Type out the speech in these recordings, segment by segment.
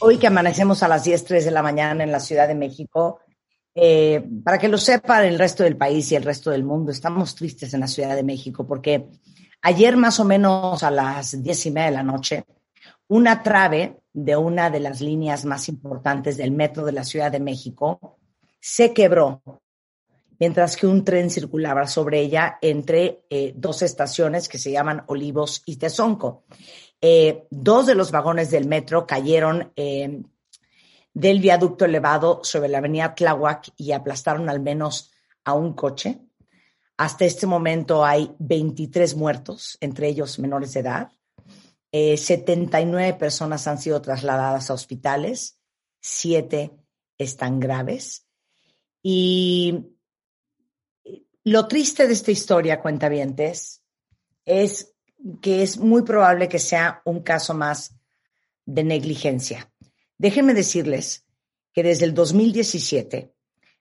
hoy que amanecemos a las 10, 3 de la mañana en la Ciudad de México, eh, para que lo sepan el resto del país y el resto del mundo, estamos tristes en la Ciudad de México porque ayer más o menos a las 10 y media de la noche, una trave de una de las líneas más importantes del metro de la Ciudad de México se quebró mientras que un tren circulaba sobre ella entre eh, dos estaciones que se llaman Olivos y Tezonco. Eh, dos de los vagones del metro cayeron eh, del viaducto elevado sobre la avenida Tláhuac y aplastaron al menos a un coche. Hasta este momento hay 23 muertos, entre ellos menores de edad. 79 personas han sido trasladadas a hospitales, siete están graves. Y lo triste de esta historia, cuentavientes, es que es muy probable que sea un caso más de negligencia. Déjenme decirles que desde el 2017,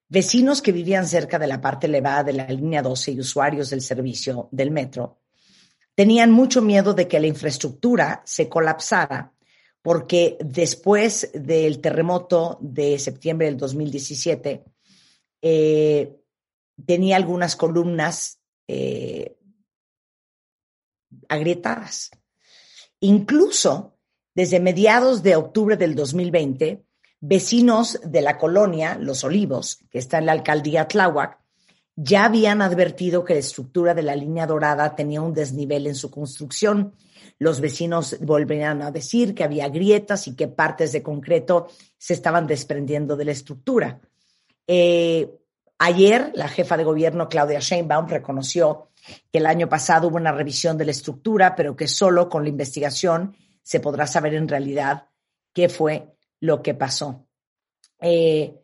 vecinos que vivían cerca de la parte elevada de la línea 12 y usuarios del servicio del metro tenían mucho miedo de que la infraestructura se colapsara porque después del terremoto de septiembre del 2017, eh, tenía algunas columnas eh, agrietadas. Incluso desde mediados de octubre del 2020, vecinos de la colonia Los Olivos, que está en la alcaldía Tláhuac, ya habían advertido que la estructura de la línea dorada tenía un desnivel en su construcción. Los vecinos volvían a decir que había grietas y que partes de concreto se estaban desprendiendo de la estructura. Eh, Ayer, la jefa de gobierno, Claudia Sheinbaum, reconoció que el año pasado hubo una revisión de la estructura, pero que solo con la investigación se podrá saber en realidad qué fue lo que pasó. Eh,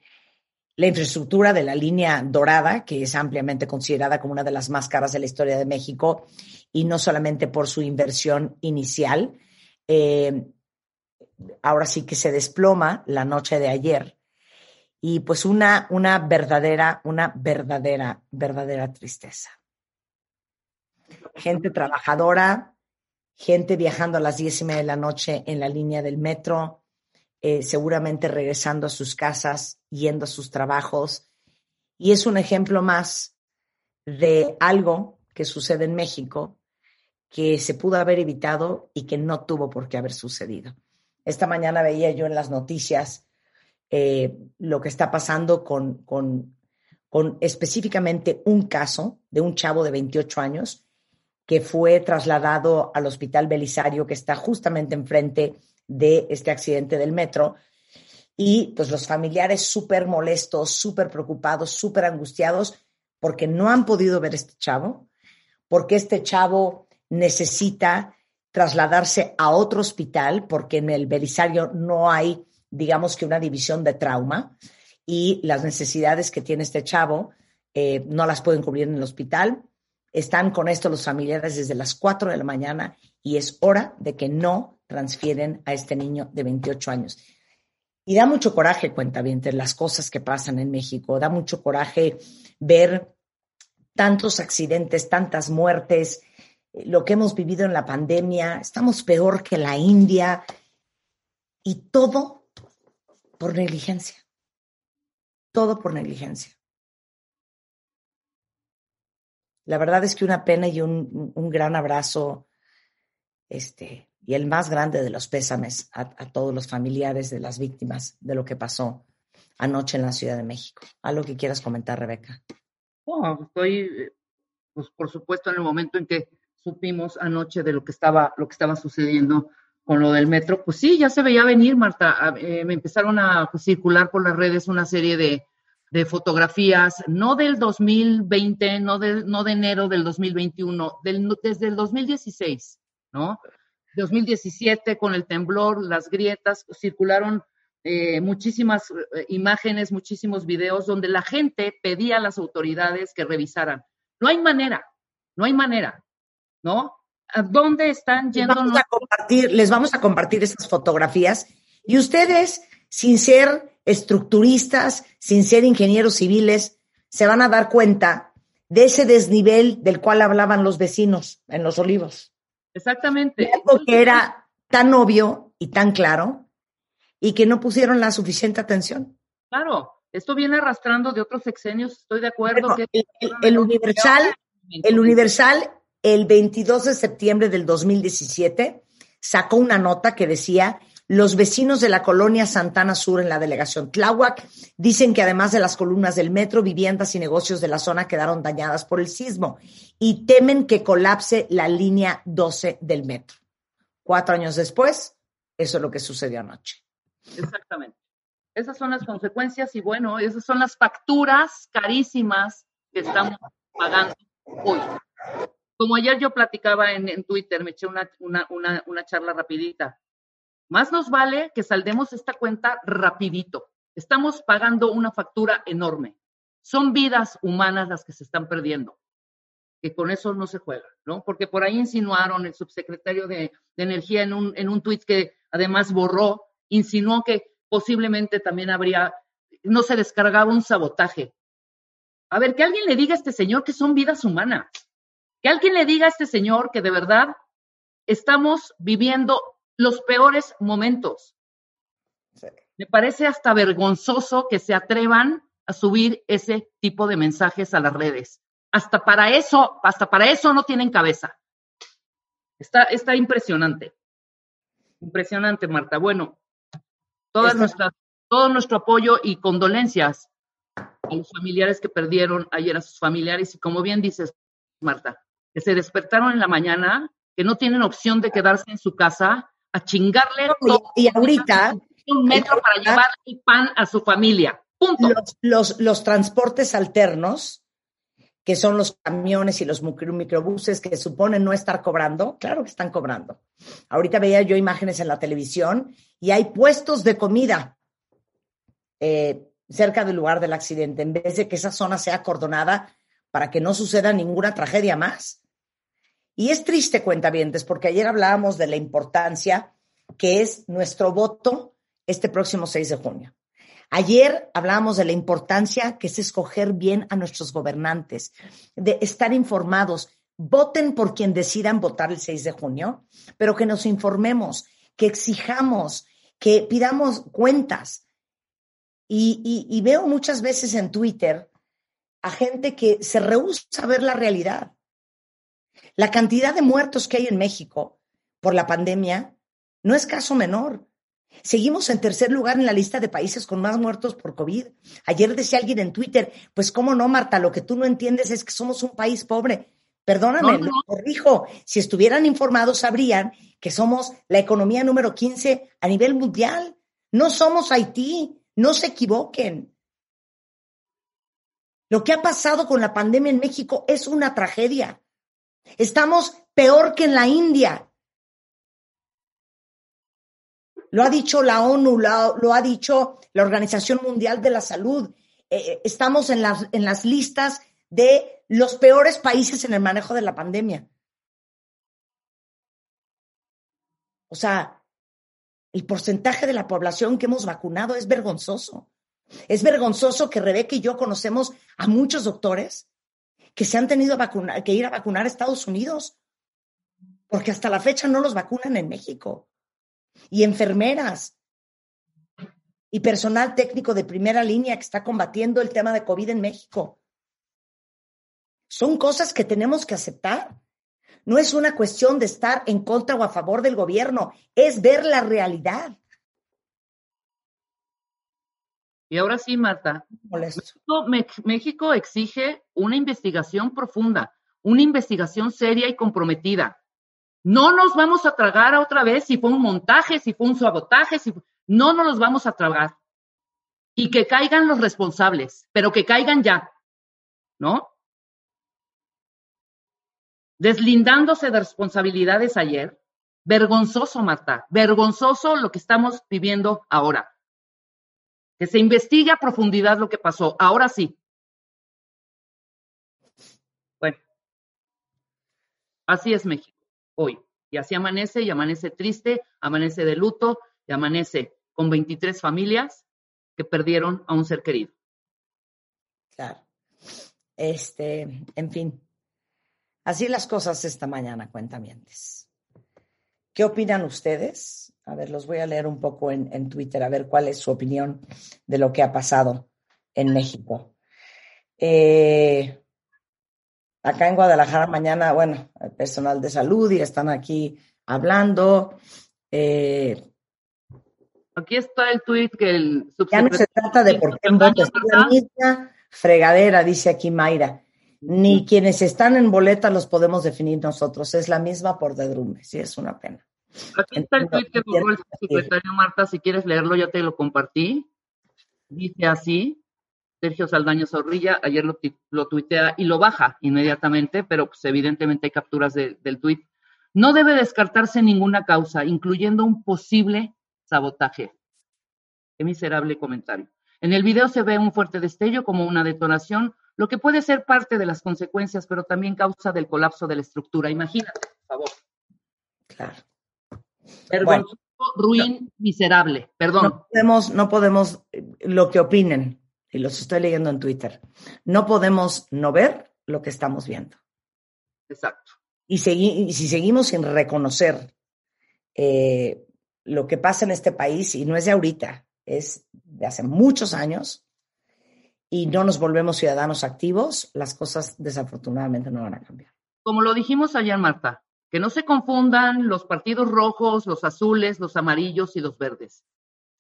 la infraestructura de la línea dorada, que es ampliamente considerada como una de las más caras de la historia de México, y no solamente por su inversión inicial, eh, ahora sí que se desploma la noche de ayer y pues una, una verdadera, una verdadera, verdadera tristeza. Gente trabajadora, gente viajando a las diez y media de la noche en la línea del metro, eh, seguramente regresando a sus casas, yendo a sus trabajos. Y es un ejemplo más de algo que sucede en México que se pudo haber evitado y que no tuvo por qué haber sucedido. Esta mañana veía yo en las noticias eh, lo que está pasando con, con, con específicamente un caso de un chavo de 28 años que fue trasladado al Hospital Belisario, que está justamente enfrente de este accidente del metro. Y pues los familiares súper molestos, súper preocupados, súper angustiados, porque no han podido ver a este chavo, porque este chavo necesita trasladarse a otro hospital, porque en el Belisario no hay digamos que una división de trauma y las necesidades que tiene este chavo eh, no las pueden cubrir en el hospital. Están con esto los familiares desde las 4 de la mañana y es hora de que no transfieren a este niño de 28 años. Y da mucho coraje, cuenta bien, las cosas que pasan en México. Da mucho coraje ver tantos accidentes, tantas muertes, lo que hemos vivido en la pandemia. Estamos peor que la India. Y todo por negligencia. Todo por negligencia. La verdad es que una pena y un, gran abrazo, este, y el más grande de los pésames a, todos los familiares de las víctimas de lo que pasó anoche en la Ciudad de México. ¿Algo que quieras comentar, Rebeca? Oh, estoy, pues por supuesto, en el momento en que supimos anoche de lo que estaba, lo que estaba sucediendo con lo del metro, pues sí, ya se veía venir, Marta. Eh, me empezaron a circular por las redes una serie de, fotografías, no del 2020, no de, no de enero del 2021, del, desde el 2016, ¿no? 2017 con el temblor, las grietas, circularon eh, muchísimas eh, imágenes, muchísimos videos donde la gente pedía a las autoridades que revisaran. No hay manera, no hay manera, ¿no? ¿A dónde están yendo? Les vamos a compartir, les vamos a compartir esas fotografías y ustedes, sin ser estructuristas, sin ser ingenieros civiles, se van a dar cuenta de ese desnivel del cual hablaban los vecinos en los olivos. Exactamente. Algo que era tan obvio y tan claro y que no pusieron la suficiente atención. Claro, esto viene arrastrando de otros sexenios, estoy de acuerdo. que el, el, Universal, el Universal, el 22 de septiembre del 2017, sacó una nota que decía los vecinos de la colonia Santana Sur en la delegación Tláhuac dicen que además de las columnas del metro, viviendas y negocios de la zona quedaron dañadas por el sismo y temen que colapse la línea 12 del metro. Cuatro años después, eso es lo que sucedió anoche. Exactamente. Esas son las consecuencias y bueno, esas son las facturas carísimas que estamos pagando hoy. Como ayer yo platicaba en, Twitter, me eché una, una, una charla rapidita. Más nos vale que saldemos esta cuenta rapidito. Estamos pagando una factura enorme. Son vidas humanas las que se están perdiendo. Que con eso no se juega, ¿no? Porque por ahí insinuaron el subsecretario de, Energía en un, en un tuit que además borró, insinuó que posiblemente también habría, no se descargaba un sabotaje. A ver, que alguien le diga a este señor que son vidas humanas. Que alguien le diga a este señor que de verdad estamos viviendo los peores momentos. Me parece hasta vergonzoso que se atrevan a subir ese tipo de mensajes a las redes. Hasta para eso, hasta para eso no tienen cabeza. Está, está impresionante. Impresionante, Marta. Bueno, todas nuestras, todo nuestro apoyo y condolencias a los familiares que perdieron ayer a sus familiares y como bien dices, Marta, que se despertaron en la mañana, que no tienen opción de quedarse en su casa a chingarle y, ahorita un metro para llevar el pan a su familia. Punto. Los, los, transportes alternos, que son los camiones y los microbuses que suponen no estar cobrando, claro que están cobrando. Ahorita veía yo imágenes en la televisión y hay puestos de comida eh, cerca del lugar del accidente, en vez de que esa zona sea acordonada para que no suceda ninguna tragedia más. Y es triste, cuentavientes, porque ayer hablábamos de la importancia que es nuestro voto este próximo 6 de junio. Ayer hablábamos de la importancia que es escoger bien a nuestros gobernantes, de estar informados. Voten por quien decidan votar el 6 de junio, pero que nos informemos, que exijamos, que pidamos cuentas. Y, y veo muchas veces en Twitter a gente que se rehúsa a ver la realidad. La cantidad de muertos que hay en México por la pandemia no es caso menor. Seguimos en tercer lugar en la lista de países con más muertos por COVID. Ayer decía alguien en Twitter, pues cómo no, Marta, lo que tú no entiendes es que somos un país pobre. Perdóname, lo corrijo. Si estuvieran informados, sabrían que somos la economía número 15 a nivel mundial. No somos Haití, no se equivoquen. Lo que ha pasado con la pandemia en México es una tragedia. Estamos peor que en la India. Lo ha dicho la ONU, lo, ha dicho la Organización Mundial de la Salud. Eh, eh, estamos en las, en las listas de los peores países en el manejo de la pandemia. O sea, el porcentaje de la población que hemos vacunado es vergonzoso. Es vergonzoso que Rebeca y yo conocemos a muchos doctores que se han tenido que ir a vacunar a Estados Unidos, porque hasta la fecha no los vacunan en México. Y enfermeras y personal técnico de primera línea que está combatiendo el tema de COVID en México. Son cosas que tenemos que aceptar. No es una cuestión de estar en contra o a favor del gobierno, es ver la realidad. Y ahora sí, Marta, México, exige una investigación profunda, una investigación seria y comprometida. No nos vamos a tragar otra vez si fue un montaje, si fue un sabotaje, si no nos los vamos a tragar. Y que caigan los responsables, pero que caigan ya, ¿no? Deslindándose de responsabilidades ayer, Vergonzoso, Marta, vergonzoso lo que estamos viviendo ahora. Se investigue a profundidad lo que pasó. Ahora sí. Bueno, así es México hoy. Y así amanece y amanece triste, amanece de luto y amanece con 23 familias que perdieron a un ser querido. Claro. Este, en fin. Así las cosas esta mañana, cuentamientos. ¿Qué opinan ustedes? A ver, los voy a leer un poco en, en Twitter, a ver cuál es su opinión de lo que ha pasado en México. Eh, acá en Guadalajara mañana, bueno, el personal de salud y están aquí hablando. Eh, Aquí está el tuit que el ya no se trata de por qué es la misma fregadera, dice aquí Mayra. Ni quienes están en boleta los podemos definir nosotros, es la misma por dedrume, sí, es una pena. Aquí está el tuit que puso el secretario Marta, si quieres leerlo, ya te lo compartí. Dice así, Sergio Saldaño Zorrilla, ayer lo, lo tuitea y lo baja inmediatamente, pero pues evidentemente hay capturas de, del tuit. No debe descartarse ninguna causa, incluyendo un posible sabotaje. Qué miserable comentario. En el video se ve un fuerte destello como una detonación, lo que puede ser parte de las consecuencias, pero también causa del colapso de la estructura. Imagínate, por favor. Claro. Vergonzoso, ruin, miserable. Perdón. No podemos, no podemos, lo que opinen, y los estoy leyendo en Twitter, no podemos no ver lo que estamos viendo. Exacto. Y, segui- y si seguimos sin reconocer eh, lo que pasa en este país, y no es de ahorita, es de hace muchos años, y no nos volvemos ciudadanos activos, las cosas desafortunadamente no van a cambiar. Como lo dijimos ayer, Marta, que no se confundan los partidos rojos, los azules, los amarillos y los verdes.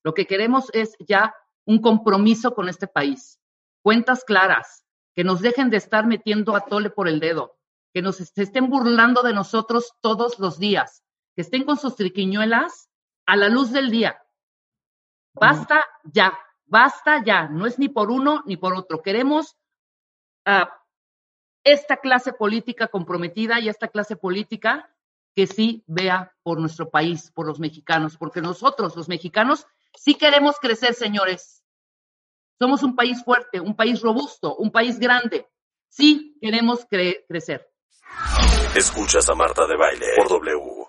Lo que queremos es ya un compromiso con este país, cuentas claras, que nos dejen de estar metiendo a tole por el dedo, que nos estén burlando de nosotros todos los días, que estén con sus triquiñuelas a la luz del día. Basta ya, basta ya, no es ni por uno ni por otro. Queremos ah, esta clase política comprometida y esta clase política que sí vea por nuestro país, por los mexicanos, porque nosotros, los mexicanos, sí queremos crecer, señores. Somos un país fuerte, un país robusto, un país grande. Sí queremos cre- crecer. Escuchas a Marta de Baile por W.